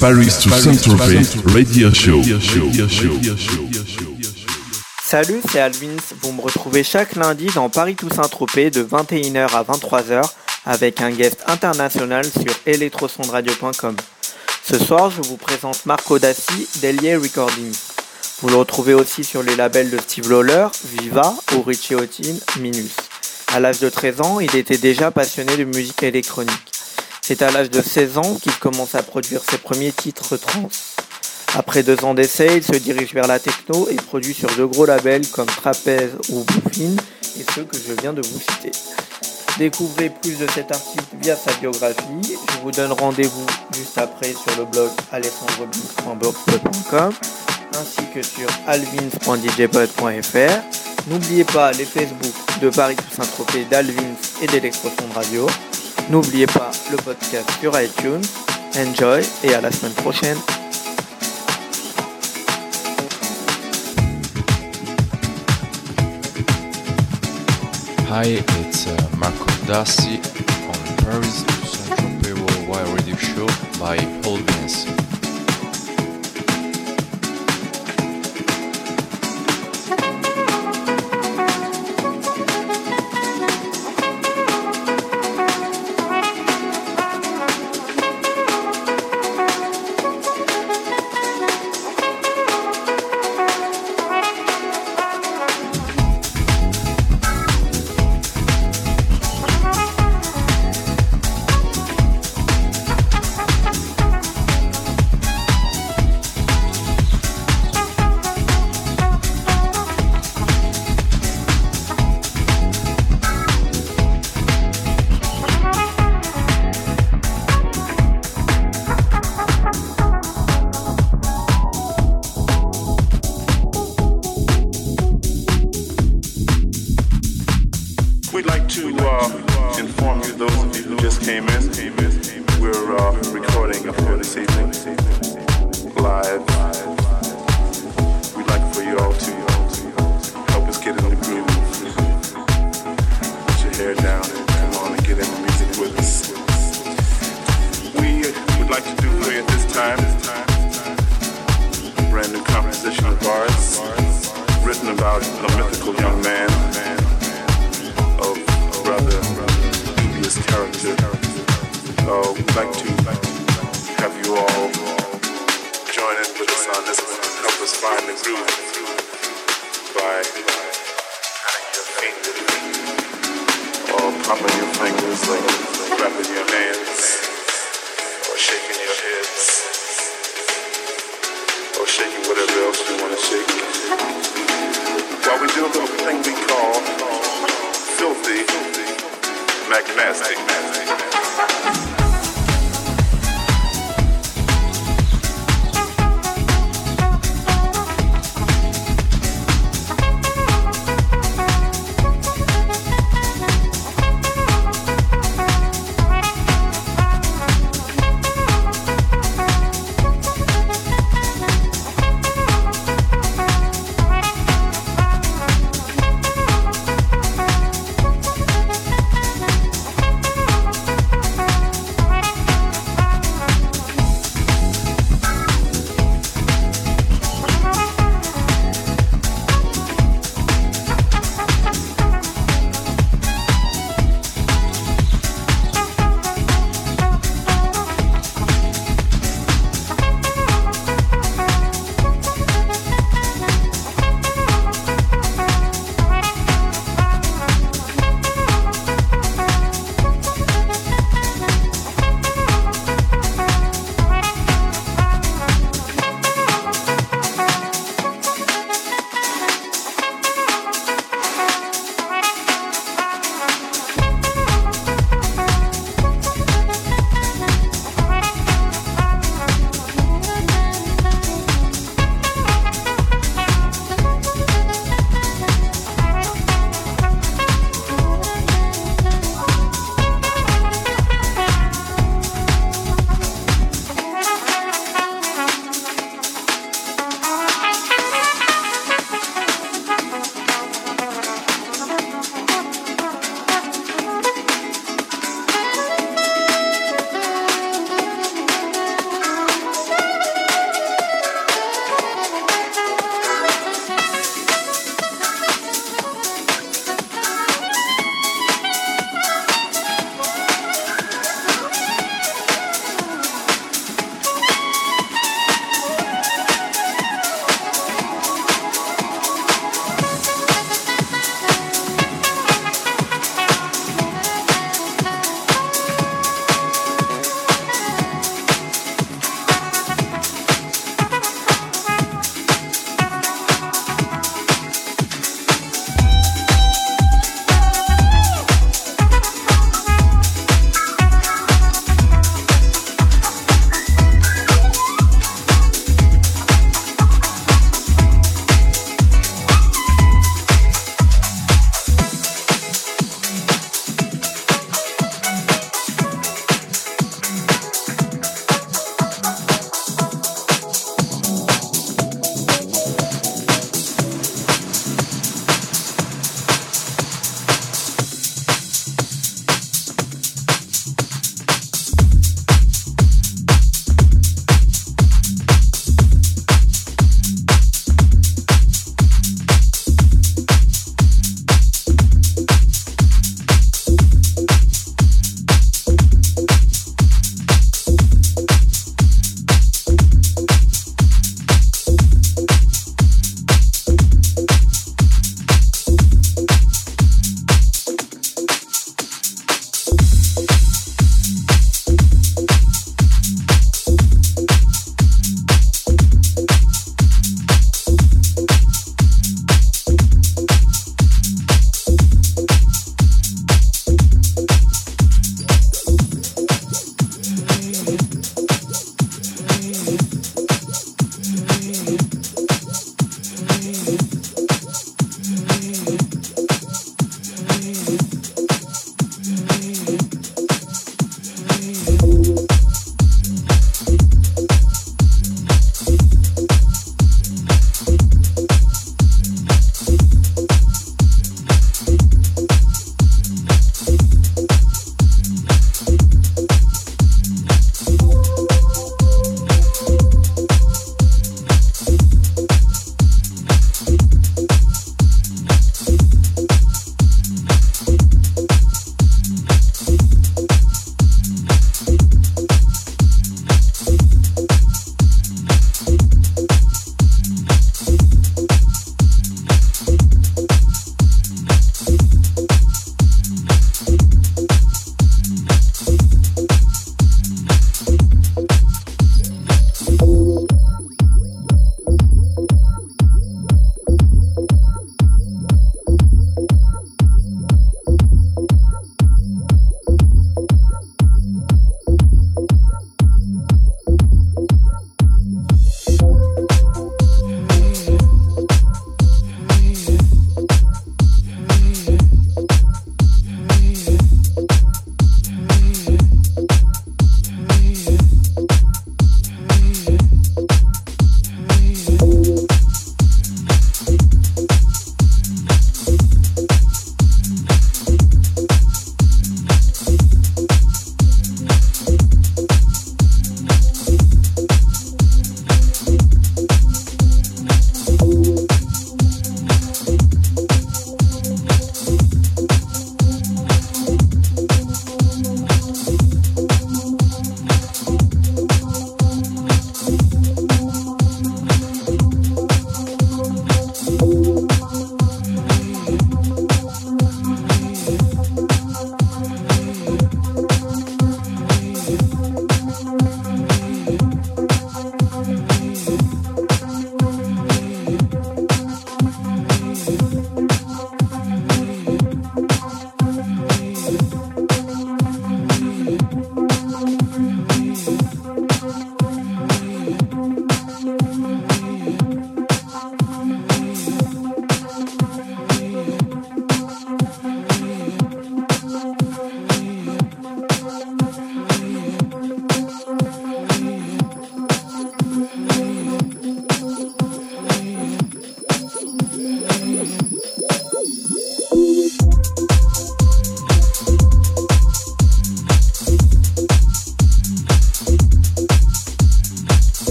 Paris to Saint-Tropez Radio Show. Salut, c'est Alvins. Vous me retrouvez chaque lundi dans Paris to Saint-Tropez de 21h à 23h avec un guest international sur electrosondradio.com. Ce soir, je vous présente Marco Dassi d'Elier Recording. Vous le retrouvez aussi sur les labels de Steve Lawler, Viva ou Richie Houghton, Minus. À l'âge de 13 ans, il était déjà passionné de musique électronique. C'est à l'âge de 16 ans qu'il commence à produire ses premiers titres trans. Après deux ans d'essai, il se dirige vers la techno et produit sur de gros labels comme Trapeze ou Bluefin et ceux que je viens de vous citer. Découvrez plus de cet artiste via sa biographie. Je vous donne rendez-vous juste après sur le blog alessandroblins.blogspot.com ainsi que sur alvins.djpod.fr. N'oubliez pas les Facebook de Paris Toussaint Tropez, d'Alvins et d'Electroson Radio. N'oubliez pas le podcast sur iTunes. Enjoy et à la semaine prochaine. Hi, it's uh, Marco Dassi on Paris to Saint-Tropez Worldwide Radio Show by Paul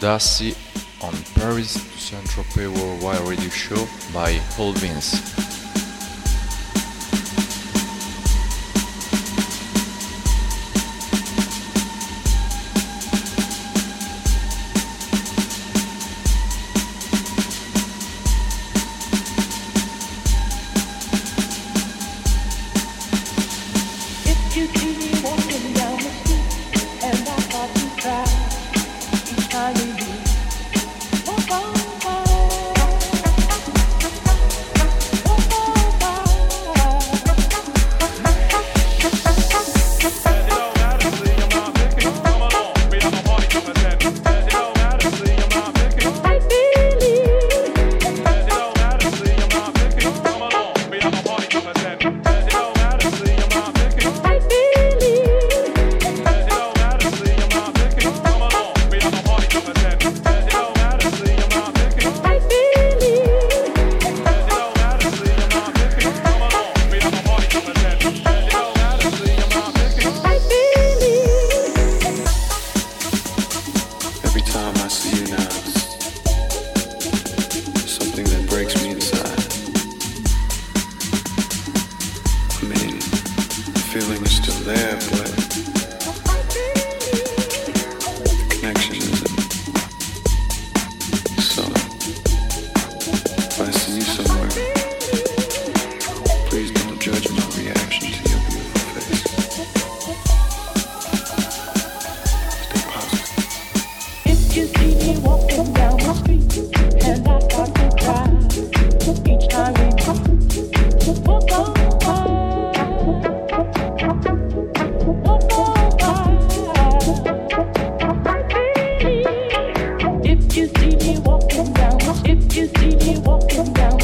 Dassi on Paris Saint-Tropez Worldwide Radio Show by Paul me walking down.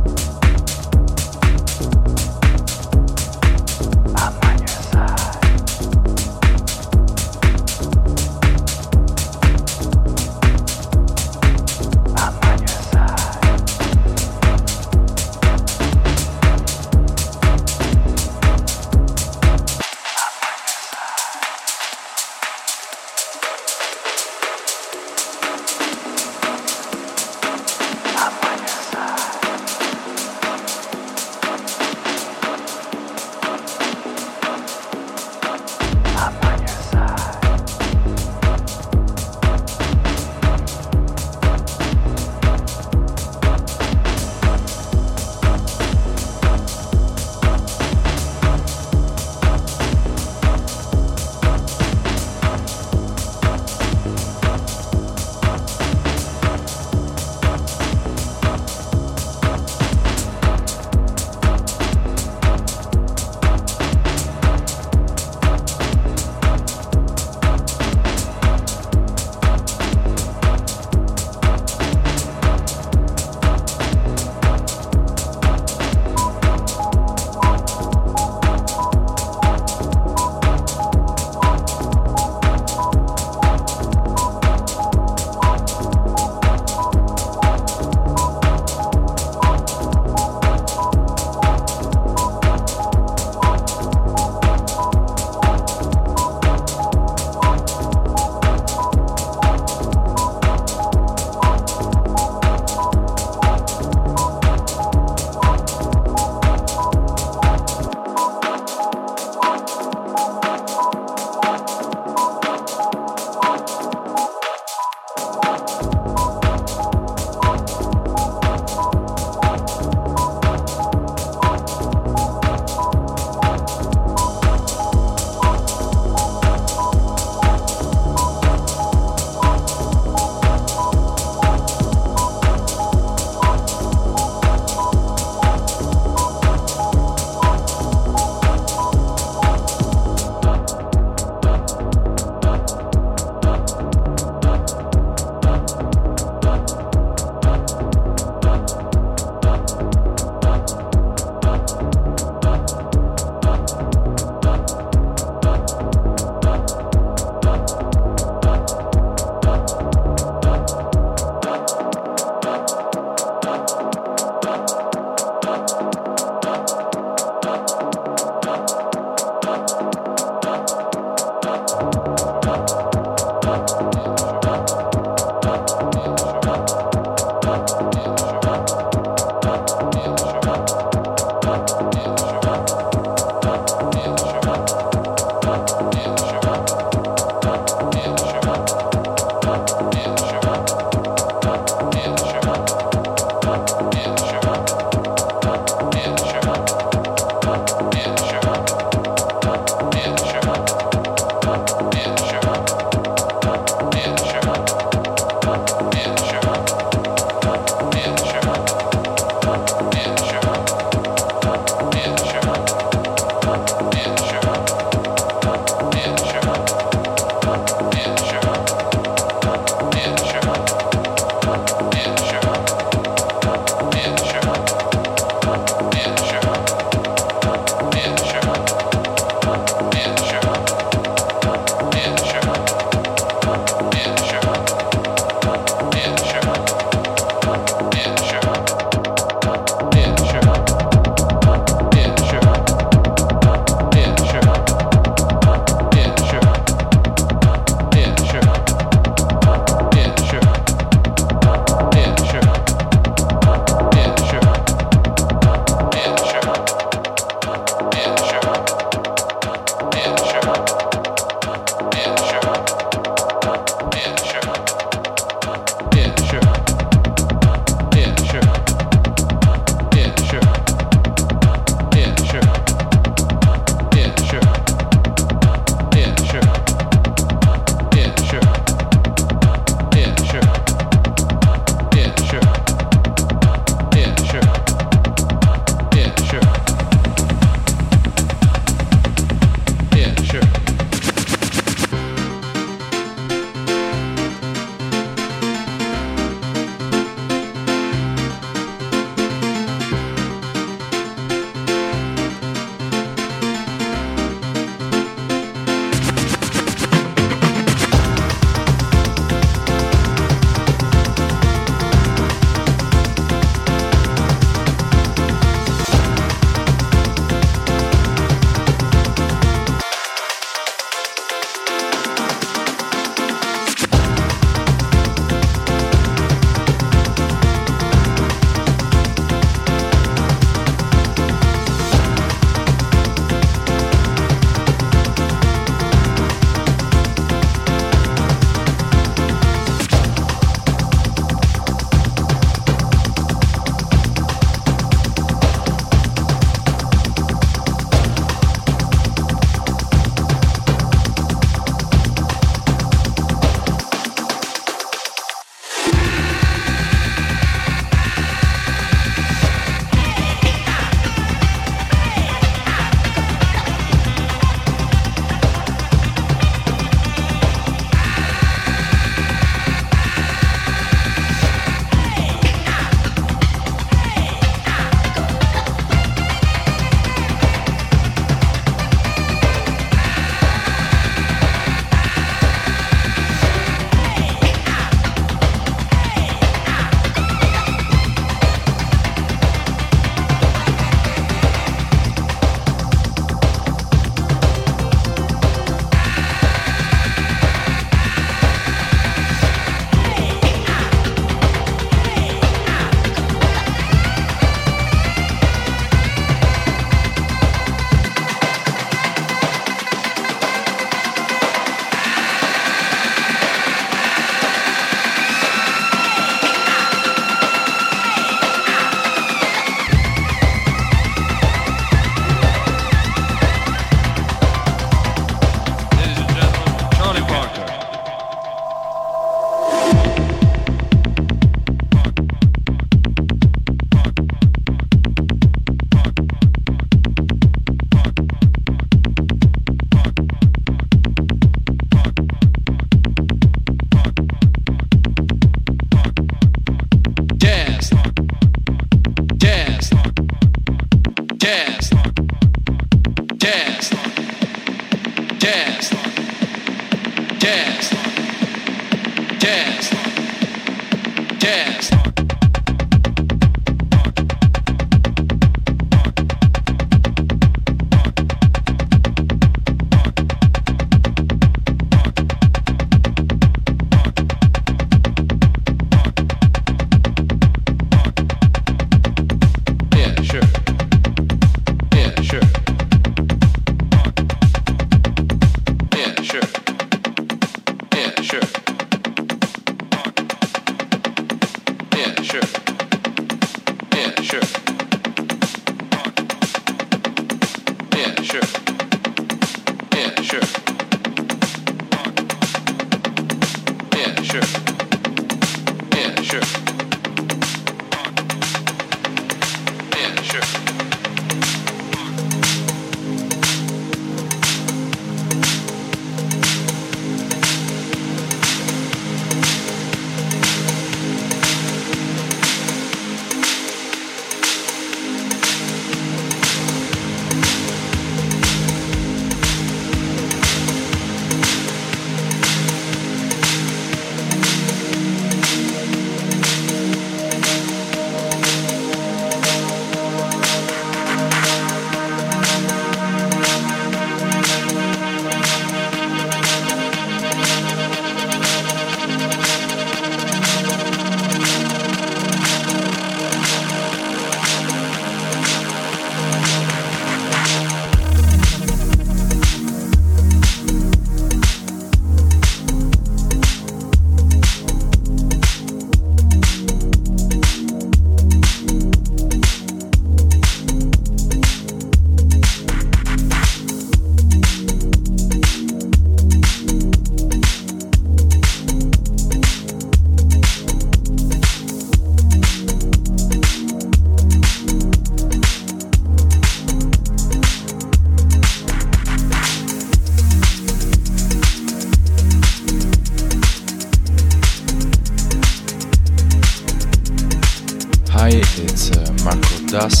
das.